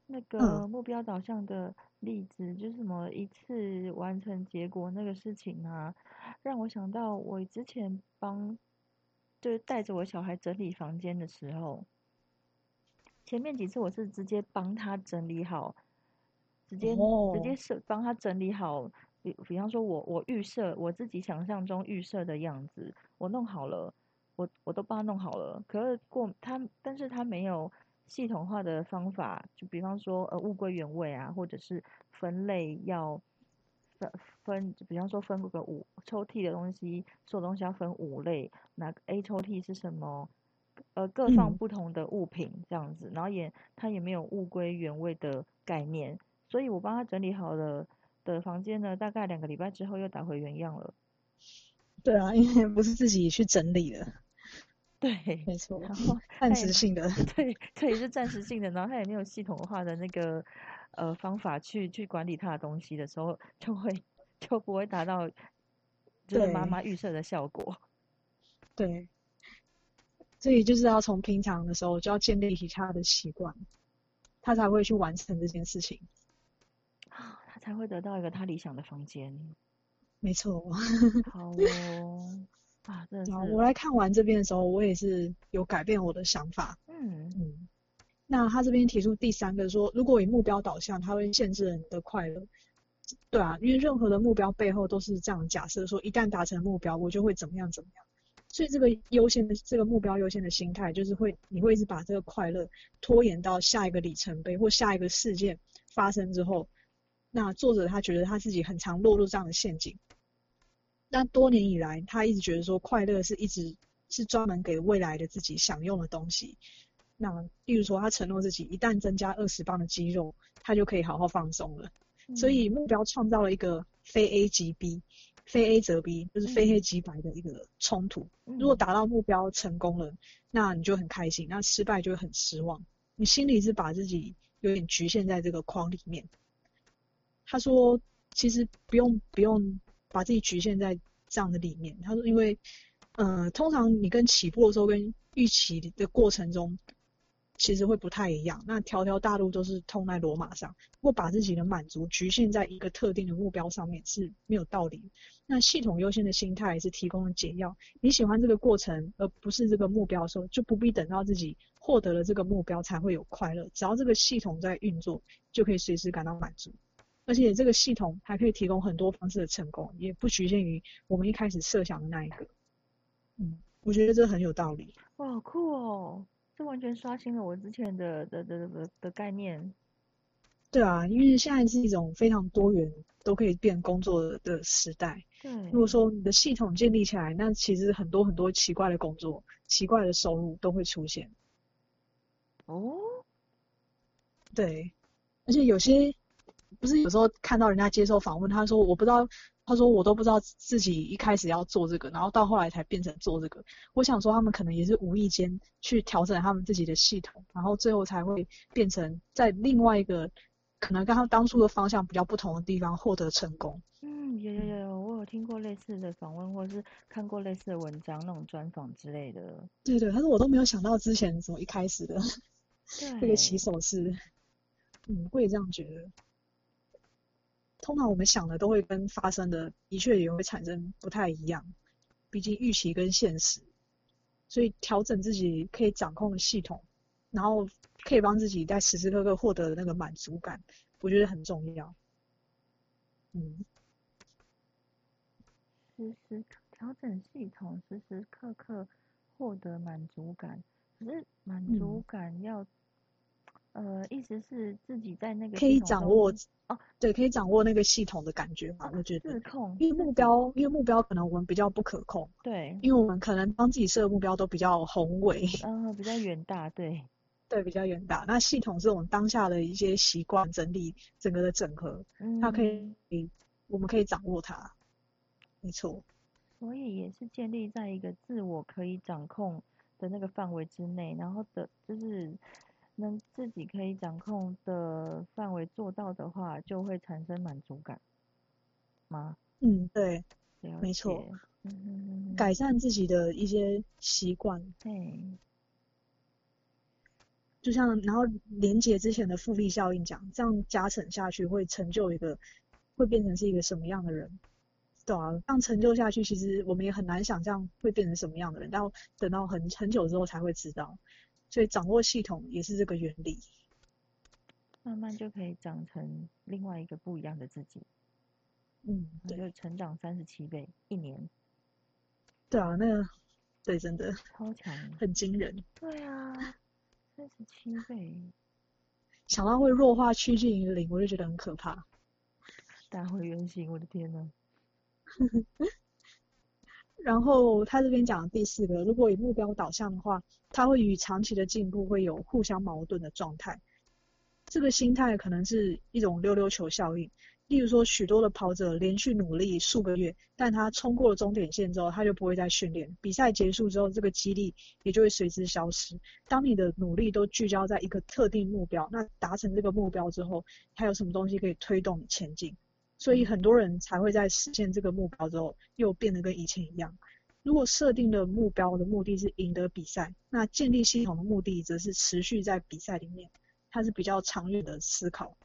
那嗯个目标导向的例子，就是什么一次完成结果那个事情啊，让我想到我之前帮，就是带着我小孩整理房间的时候，前面几次我是直接帮他整理好，直接直接是，帮他整理好，比比方说我我预设我自己想象中预设的样子，我弄好了，我我都帮他弄好了，可是过他，但是他没有系统化的方法，就比方说呃物归原位啊，或者是分类要分分，就比方说分个五抽屉的东西，所有东西要分五类，哪个 A 抽屉是什么？呃，各放嗯，不同的物品这样子，然后也他也没有物归原位的概念，所以我帮他整理好了的房间呢，大概两个礼拜之后又打回原样了。对啊，因为不是自己去整理的，对，没错，然后暂时性的，对，这也是暂时性的，然后他也没有系统化的那个呃方法去去管理他的东西的时候，就会就不会达到 就是妈妈预设的效果。对，所以就是要从平常的时候就要建立起他的习惯，他才会去完成这件事情。才会得到一个他理想的房间。没错，好哦，啊，真的啊，是，我来看完这边的时候，我也是有改变我的想法。嗯嗯，那他这边提出第三个说，如果以目标导向，他会限制了你的快乐。对啊，因为任何的目标背后都是这样假设说，一旦达成目标，我就会怎么样怎么样。所以这个优先的这个目标优先的心态，就是会你会一直把这个快乐拖延到下一个里程碑或下一个事件发生之后。那作者他觉得他自己很常落入这样的陷阱。那多年以来，他一直觉得说快乐是一直是专门给未来的自己享用的东西。那例如说，他承诺自己一旦增加二十磅的肌肉，他就可以好好放松了。所以嗯目标创造了一个非 A 即 B，非 A 则 B，就是非黑即白的一个冲突。如果达到目标成功了，那你就很开心；那失败就会很失望。你心里是把自己有点局限在这个框里面。他说，其实不用不用把自己局限在这样的里面。他说，因为，呃，通常你跟起步的时候跟预期的过程中。其实会不太一样。那条条大路都是通在罗马上，如果把自己的满足局限在一个特定的目标上面是没有道理。那系统优先的心态是提供了解药。你喜欢这个过程，而不是这个目标的时候，就不必等到自己获得了这个目标才会有快乐。只要这个系统在运作，就可以随时感到满足。而且这个系统还可以提供很多方式的成功，也不局限于我们一开始设想的那一个。嗯，我觉得这很有道理。哇，好酷哦！这完全刷新了我之前的的的的的概念。对啊，因为现在是一种非常多元，都可以变工作的时代。对。如果说你的系统建立起来，那其实很多很多奇怪的工作、奇怪的收入都会出现。哦。对，而且有些不是有时候看到人家接受访问，他说我不知道。他说：“我都不知道自己一开始要做这个，然后到后来才变成做这个。我想说，他们可能也是无意间去调整他们自己的系统，然后最后才会变成在另外一个可能跟他当初的方向比较不同的地方获得成功。”嗯，有有有，我有听过类似的访问，或者是看过类似的文章，那种专访之类的。对对，他说我都没有想到之前怎么一开始的 这个起手是，嗯，会这样觉得。通常我们想的都会跟发生的的确也会产生不太一样，毕竟预期跟现实，所以调整自己可以掌控的系统，然后可以帮自己在时时刻刻获得的那个满足感，我觉得很重要。嗯，时时调整系统，时时刻刻获得满足感，可是满足感要。呃，意思是自己在那个可以掌握哦，对，可以掌握那个系统的感觉嘛？我觉得自控，因为目标，因为目标可能我们比较不可控，对，因为我们可能帮自己设的目标都比较宏伟，嗯，比较远大，对，对，比较远大。那系统是我们当下的一些习惯整理，整个的整合，它可以，我们可以掌握它，没错。所以也是建立在一个自我可以掌控的那个范围之内，然后的，就是。能自己可以掌控的范围做到的话，就会产生满足感吗？嗯，对，没错。嗯改善自己的一些习惯。对。就像然后连接之前的复利效应讲，这样加成下去会成就一个，会变成是一个什么样的人？对啊，这样成就下去，其实我们也很难想象会变成什么样的人，但等到很很久之后才会知道。所以掌握系统也是这个原理，慢慢就可以长成另外一个不一样的自己。嗯，就成长三十七倍一年。对啊，那个对，真的超强，很惊人。对啊，三十七倍，想到会弱化趋近于零，我就觉得很可怕。打回原形，我的天呐。然后他这边讲的第四个，如果以目标导向的话，他会与长期的进步会有互相矛盾的状态。这个心态可能是一种溜溜球效应。例如说，许多的跑者连续努力数个月，但他冲过了终点线之后，他就不会再训练。比赛结束之后，这个激励也就会随之消失。当你的努力都聚焦在一个特定目标，那达成这个目标之后，还有什么东西可以推动你前进？所以很多人才会在实现这个目标之后，又变得跟以前一样。如果设定的目标的目的是赢得比赛，那建立系统的目的则是持续在比赛里面，它是比较长远的思考。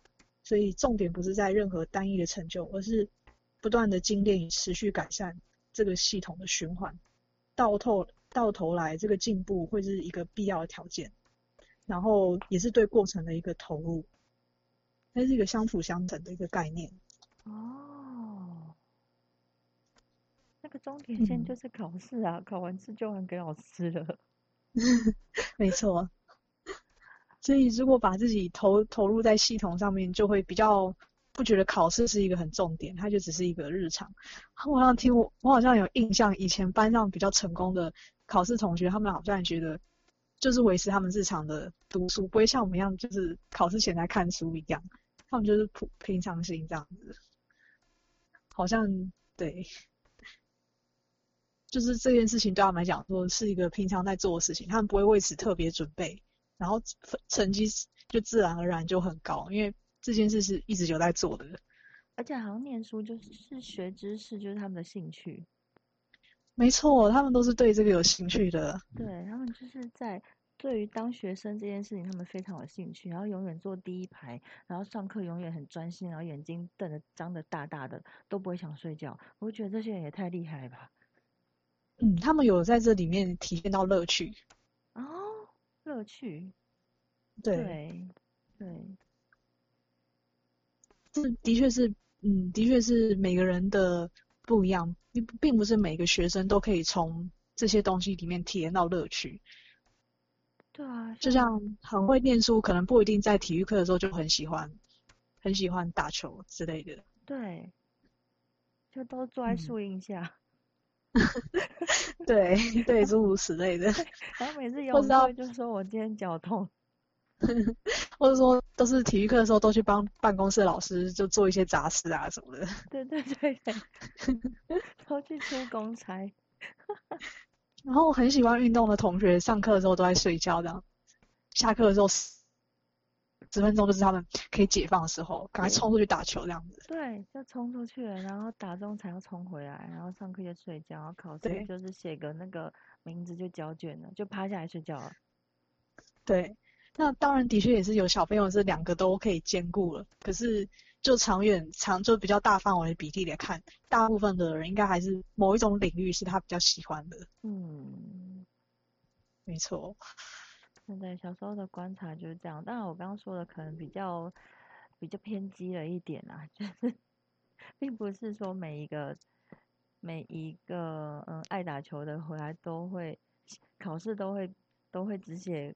所以重点不是在任何单一的成就，而是不断的精炼与持续改善这个系统的循环。到头到头来，这个进步会是一个必要的条件，然后也是对过程的一个投入，它是一个相辅相成的一个概念。哦，那个终点线就是考试啊，考完试就还给老师了。没错，所以如果把自己投投入在系统上面，就会比较不觉得考试是一个很重点，它就只是一个日常。我好像听我，我好像有印象，以前班上比较成功的考试同学，他们好像觉得就是维持他们日常的读书，不会像我们一样，就是考试前来看书一样，他们就是普平常心这样子。好像对，就是这件事情对他们来讲说是一个平常在做的事情，他们不会为此特别准备，然后成绩就自然而然就很高，因为这件事是一直有在做的。而且好像念书就是学知识，就是他们的兴趣。没错，他们都是对这个有兴趣的。对他们就是在对于当学生这件事情，他们非常有兴趣，然后永远坐第一排，然后上课永远很专心，然后眼睛瞪得张得大大的，都不会想睡觉。我觉得这些人也太厉害了吧。嗯，他们有在这里面体验到乐趣。哦，乐趣。对对，这的确是，嗯，的确是每个人的不一样。并并不是每个学生都可以从这些东西里面体验到乐趣。对啊，就像很会念书，可能不一定在体育课的时候就很喜欢，很喜欢打球之类的。对，就都坐在树荫下。对对，诸如此类的。然后每次有时就说我今天脚痛。或者说，都是体育课的时候，都去帮办公室老师就做一些杂事啊什么的。对对对对，都去出公差。然后很喜欢运动的同学，上课的时候都在睡觉，这样。下课的时候十分钟就是他们可以解放的时候，赶快冲出去打球这样子。对，就冲出去了，然后打中才要冲回来，然后上课就睡觉，然后考试就是写个那个名字就交卷了，就趴下来睡觉了。对。那当然，的确也是有小朋友是两个都可以兼顾了。可是，就长远长就比较大范围比例来看，大部分的人应该还是某一种领域是他比较喜欢的。嗯，没错。现在小时候的观察就是这样。当然，我刚刚说的可能比较比较偏激了一点啊，就是并不是说每一个每一个嗯爱打球的回来都会考试都会都会只写。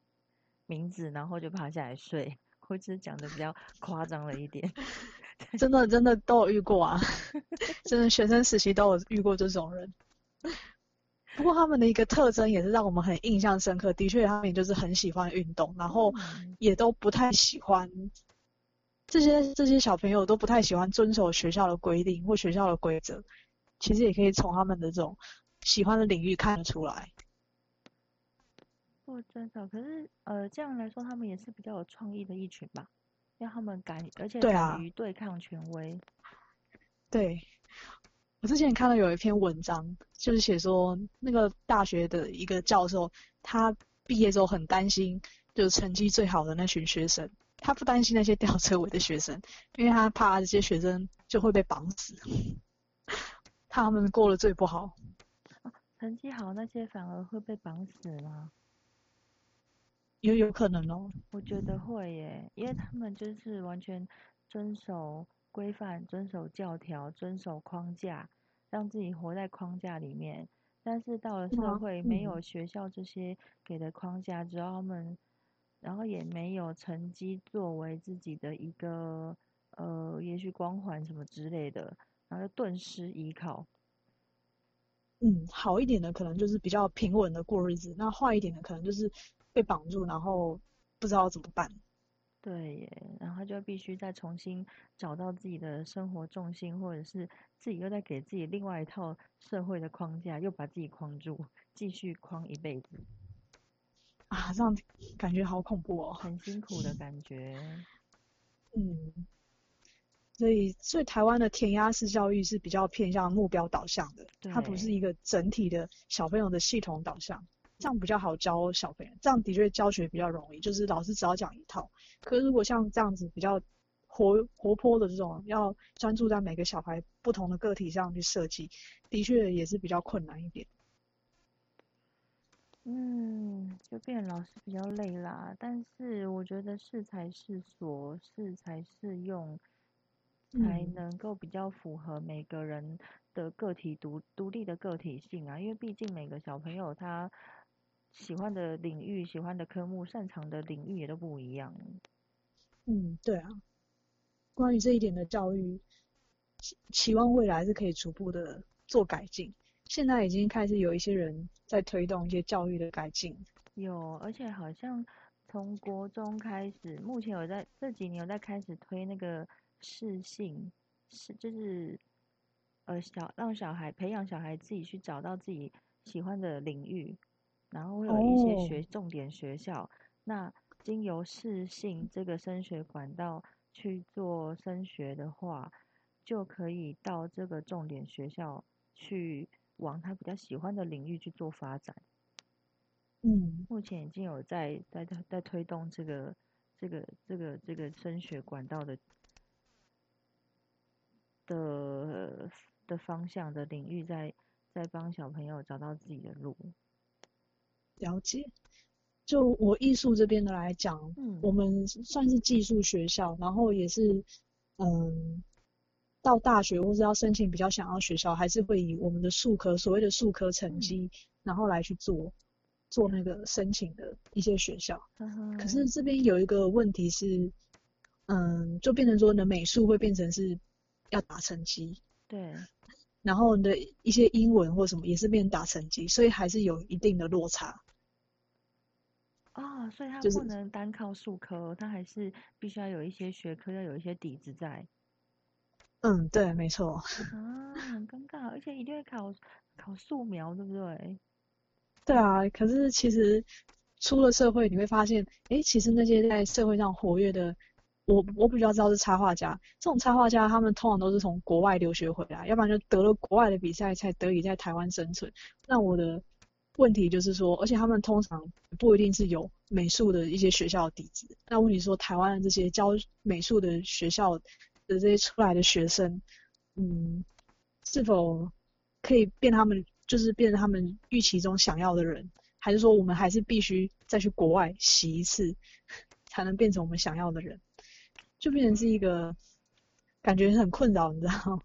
名字，然后就趴下来睡。我只是讲的比较夸张了一点，真的真的都有遇过啊，真的学生时期都有遇过这种人。不过他们的一个特征也是让我们很印象深刻，的确他们就是很喜欢运动，然后也都不太喜欢这些这些小朋友都不太喜欢遵守学校的规定或学校的规则。其实也可以从他们的这种喜欢的领域看得出来。不遵守，可是呃，这样来说，他们也是比较有创意的一群吧，让他们敢，而且敢于对抗权威。对，我之前看到有一篇文章，就是写说那个大学的一个教授，他毕业之后很担心，就是成绩最好的那群学生，他不担心那些吊车尾的学生，因为他怕这些学生就会被绑死，他们过得最不好。成绩好那些反而会被绑死吗？也有可能哦，我觉得会耶，因为他们就是完全遵守规范、遵守教条、遵守框架，让自己活在框架里面。但是到了社会，没有学校这些给的框架，之后他们，然后也没有成绩作为自己的一个呃，也许光环什么之类的，然后就顿失依靠。嗯，好一点的可能就是比较平稳的过日子，那坏一点的可能就是。被绑住，然后不知道怎么办。对，耶，然后就必须再重新找到自己的生活重心，或者是自己又在给自己另外一套社会的框架，又把自己框住，继续框一辈子。啊，这样感觉好恐怖哦。很辛苦的感觉。嗯。所以，所以台湾的填鸭式教育是比较偏向目标导向的，它不是一个整体的小朋友的系统导向。这样比较好教小朋友，这样的确教学比较容易，就是老师只要讲一套。可是如果像这样子比较活活泼的这种，要专注在每个小孩不同的个体上去设计，的确也是比较困难一点。嗯，就变老师比较累啦。但是我觉得适才适所，适才适用，才能够比较符合每个人的个体独独立的个体性啊。因为毕竟每个小朋友他。喜欢的领域、喜欢的科目、擅长的领域也都不一样。嗯，对啊。关于这一点的教育，期望未来是可以逐步的做改进。现在已经开始有一些人在推动一些教育的改进。有，而且好像从国中开始，目前有在这几年有在开始推那个视性，是就是呃小让小孩培养小孩自己去找到自己喜欢的领域，然后会有一些学重点学校，那经由适性这个升学管道去做升学的话，就可以到这个重点学校去往他比较喜欢的领域去做发展。嗯，目前已经有在在在推动这个这个这个这个升学管道的的的方向的领域，在在帮小朋友找到自己的路。了解。就我艺术这边的来讲，嗯，我们算是技术学校，然后也是嗯，到大学或是要申请比较想要学校，还是会以我们的数科所谓的数科成绩，然后来去做。做那个申请的一些学校，嗯可是这边有一个问题是，嗯，就变成说你的美术会变成是要打成绩，对，然后你的一些英文或什么也是变打成绩，所以还是有一定的落差。啊，所以他不能单靠数科，他还是必须要有一些学科，要有一些底子在。嗯，对，没错。啊，很尴尬，而且一定会考考素描，对不对？对啊，可是其实出了社会，你会发现，哎，其实那些在社会上活跃的，我我比较知道是插画家。这种插画家，他们通常都是从国外留学回来，要不然就得了国外的比赛，才得以在台湾生存。那我的问题就是说，而且他们通常不一定是有美术的一些学校底子。那问题说，台湾的这些教美术的学校的这些出来的学生，嗯，是否可以变他们？就是变成他们预期中想要的人，还是说我们还是必须再去国外洗一次，才能变成我们想要的人？就变成是一个感觉很困扰，你知道吗？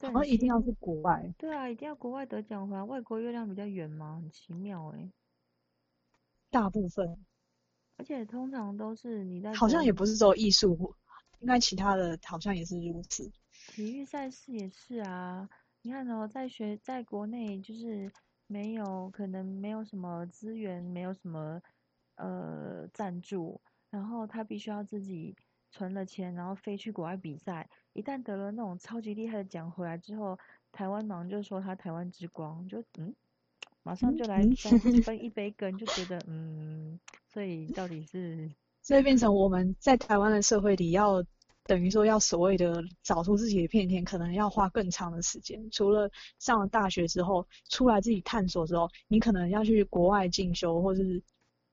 然后一定要是国外。对啊，一定要国外得奖回来，外国月亮比较圆吗？很奇妙哎。大部分。而且通常都是你在。好像也不是说艺术，应该其他的好像也是如此。体育赛事也是啊。你看哦，在学在国内就是没有可能没有什么资源，没有什么呃赞助，然后他必须要自己存了钱，然后飞去国外比赛。一旦得了那种超级厉害的奖回来之后，台湾忙就说他台湾之光，就嗯，马上就来分一杯羹，就觉得嗯，所以到底是，所以变成我们在台湾的社会里要。等于说要所谓的找出自己的片天，可能要花更长的时间。除了上了大学之后出来自己探索之后，你可能要去国外进修，或是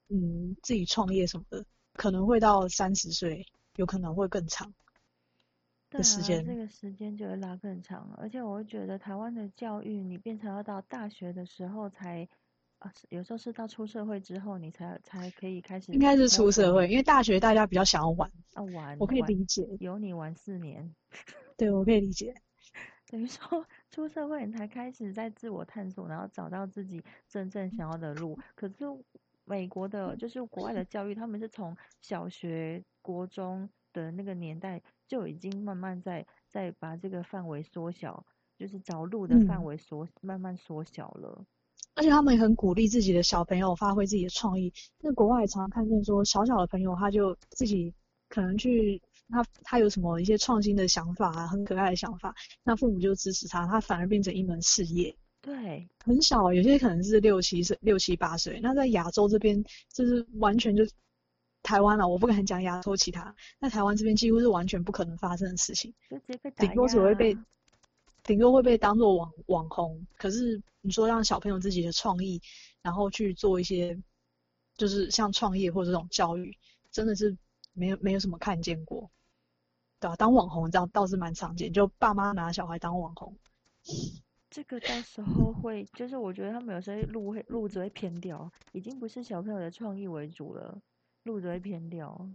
嗯自己创业什么的，可能会到三十岁，有可能会更长的时间。这个时间就会拉更长，而且我会觉得台湾的教育，你变成要到大学的时候才。啊，有时候是到出社会之后，你才才可以开始。应该是出社会，因为大学大家比较想要玩。啊玩，我可以理解。有你玩四年。对，我可以理解。等于说出社会，你才开始在自我探索，然后找到自己真正想要的路。可是美国的，就是国外的教育，他们是从小学、国中的那个年代就已经慢慢在在把这个范围缩小，就是找路的范围缩慢慢缩小了。而且他们也很鼓励自己的小朋友发挥自己的创意。那国外常常看见说，小小的朋友他就自己可能去，他他有什么一些创新的想法啊，很可爱的想法，那父母就支持他，他反而变成一门事业。对，很小，有些可能是六七岁、六七八岁。那在亚洲这边，就是完全就台湾了，我不敢讲亚洲其他，那台湾这边几乎是完全不可能发生的事情，顶多只会被。顶多会被当做网网红，可是你说让小朋友自己的创意，然后去做一些，就是像创业或者这种教育，真的是没有没有什么看见过，对吧？当网红这样倒是蛮常见，就爸妈拿小孩当网红。这个到时候会，就是我觉得他们有时候路会路子会偏掉，已经不是小朋友的创意为主了，路子会偏掉。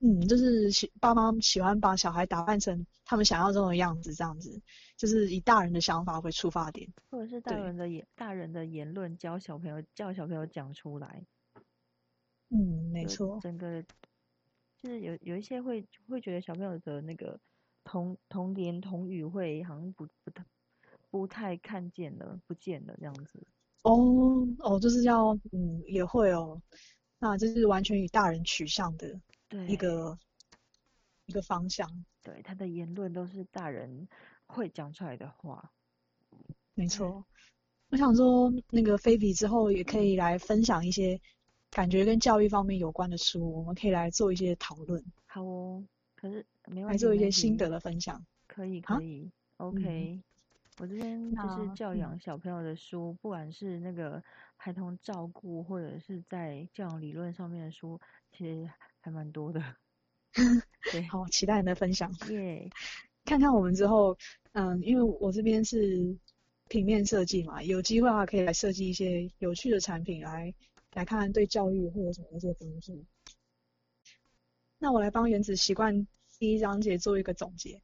嗯，就是喜爸妈喜欢把小孩打扮成他们想要这种样子，这样子，就是以大人的想法为出发点，或者是大人的言大人的言论教小朋友，叫小朋友讲出来。嗯，没错。整个就是有有一些会会觉得小朋友的那个童童言童语会好像不不太不太看见了，不见了这样子。哦哦，就是要嗯也会哦，那这是完全与大人取向的。一个一个方向，对他的言论都是大人会讲出来的话，没错。我想说，那个菲比之后也可以来分享一些感觉跟教育方面有关的书，我们可以来做一些讨论。好哦，可是没关系，来做一些心得的分享。可以可以，OK。我这边就是教养小朋友的书，不管是那个孩童照顾，或者是在教养理论上面的书，其实还蛮多的。对，好，期待你的分享。耶，看看我们之后，嗯，因为我这边是平面设计嘛，有机会的话可以来设计一些有趣的产品，来来看看对教育会有什么一些帮助。那我来帮原子习惯第一章节做一个总结。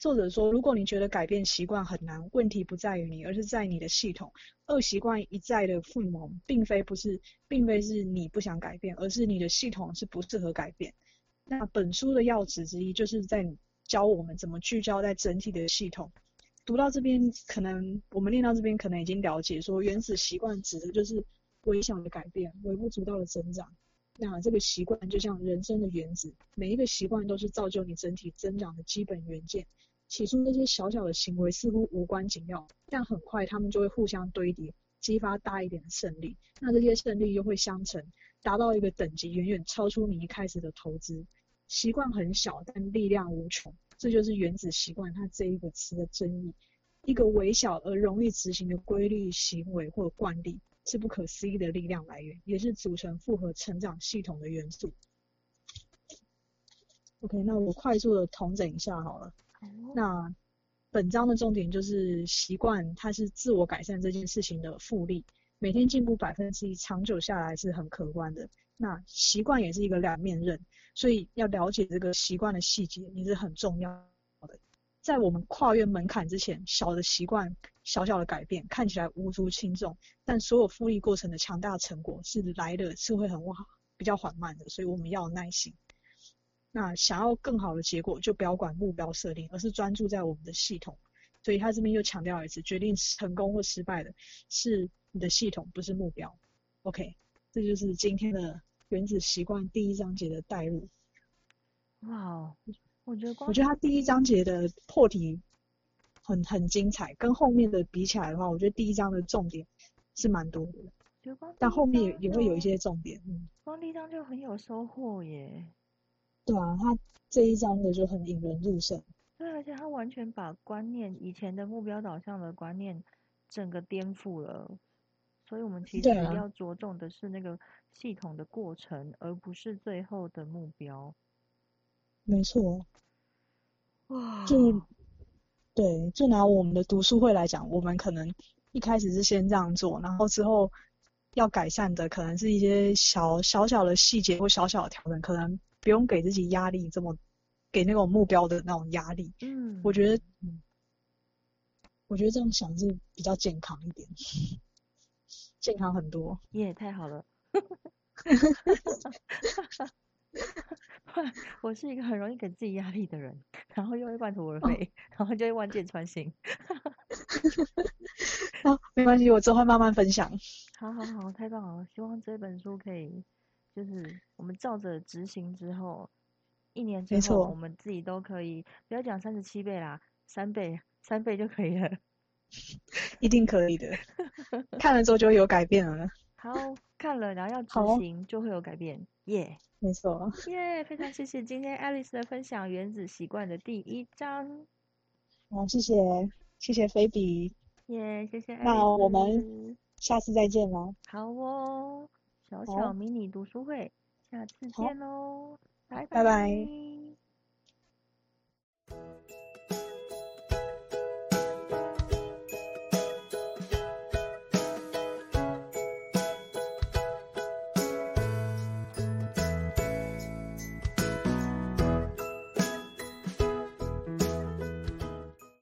作者说，如果你觉得改变习惯很难，问题不在于你，而是在你的系统。恶习惯一再的附萌，并非不是，并非是你不想改变，而是你的系统是不适合改变。那本书的要旨之一，就是在教我们怎么聚焦在整体的系统。读到这边，可能我们念到这边，可能已经了解说，原子习惯指的就是微小的改变，微不足道的增长。那这个习惯就像人生的原子，每一个习惯都是造就你整体增长的基本元件。起初那些小小的行为似乎无关紧要，但很快他们就会互相堆叠，激发大一点的胜利。那这些胜利又会相乘，达到一个等级远远超出你一开始的投资。习惯很小，但力量无穷，这就是原子习惯它这一个词的真意。一个微小而容易执行的规律行为或惯例，是不可思议的力量来源，也是组成复合成长系统的元素。OK，那我快速的统整一下好了。那本章的重点就是习惯，它是自我改善这件事情的复利，每天进步百分之一，长久下来是很可观的。那习惯也是一个两面刃，所以要了解这个习惯的细节也是很重要的。在我们跨越门槛之前，小的习惯、小小的改变看起来无足轻重，但所有复利过程的强大成果是来的是会很比较缓慢的，所以我们要有耐心。那想要更好的结果，就不要管目标设定，而是专注在我们的系统。所以他这边又强调一次，决定成功或失败的是你的系统，不是目标。OK，这就是今天的原子习惯第一章节的带入。哇，我觉得我觉得他第一章节的破题很很精彩，跟后面的比起来的话，我觉得第一章的重点是蛮多的。但后面也也会有一些重点。嗯，光第一章就很有收获耶。对啊，他这一章的就很引人入胜。对，而且他完全把观念以前的目标导向的观念整个颠覆了。所以我们其实要着重的是那个系统的过程，而不是最后的目标。没错。哇。就对，就拿我们的读书会来讲，我们可能一开始是先这样做，然后之后要改善的可能是一些小小小的细节或小小的调整，可能。不用给自己压力，这么给那种目标的那种压力。嗯，我觉得，嗯，我觉得这样想是比较健康一点，健康很多。耶，太好了！我是一个很容易给自己压力的人，然后又会半途而废，然后就会万箭穿心。好，没关系，我之后会慢慢分享。好好好，太棒了！希望这本书可以。就是我们照着执行之后，一年之后，我们自己都可以不要讲三十七倍啦，三倍，三倍就可以了，一定可以的。看了之后就会有改变了。好，看了然后要执行就会有改变，耶，没错，耶，非常谢谢今天 Alice 的分享，《原子习惯》的第一章。好，谢谢，谢谢菲比，耶，谢谢。那我们下次再见了。好哦。小小迷你读书会，下次见喽，拜。拜。